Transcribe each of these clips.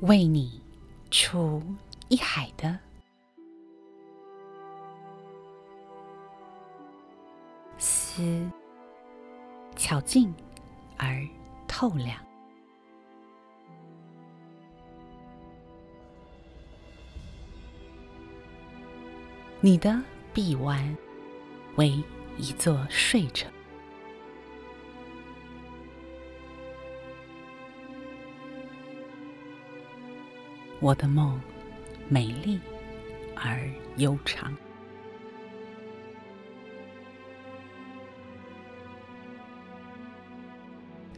为你出一海的丝，巧劲而透亮。你的臂弯为一座睡城。我的梦，美丽而悠长。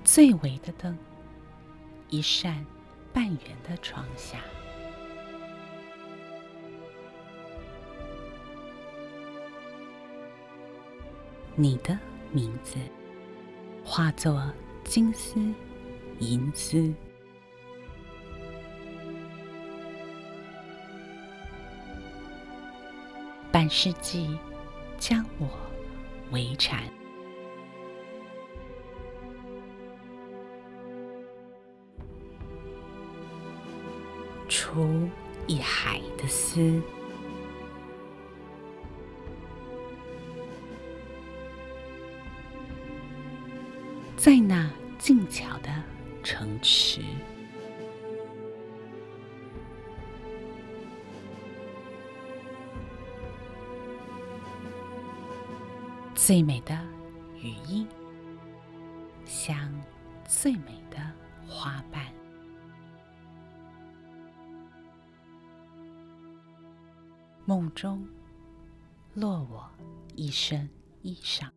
最微的灯，一扇半圆的窗下，你的名字化作金丝银丝。半世纪将我围缠，出一海的丝，在那静悄的城池。最美的语音，像最美的花瓣，梦中落我一身衣裳。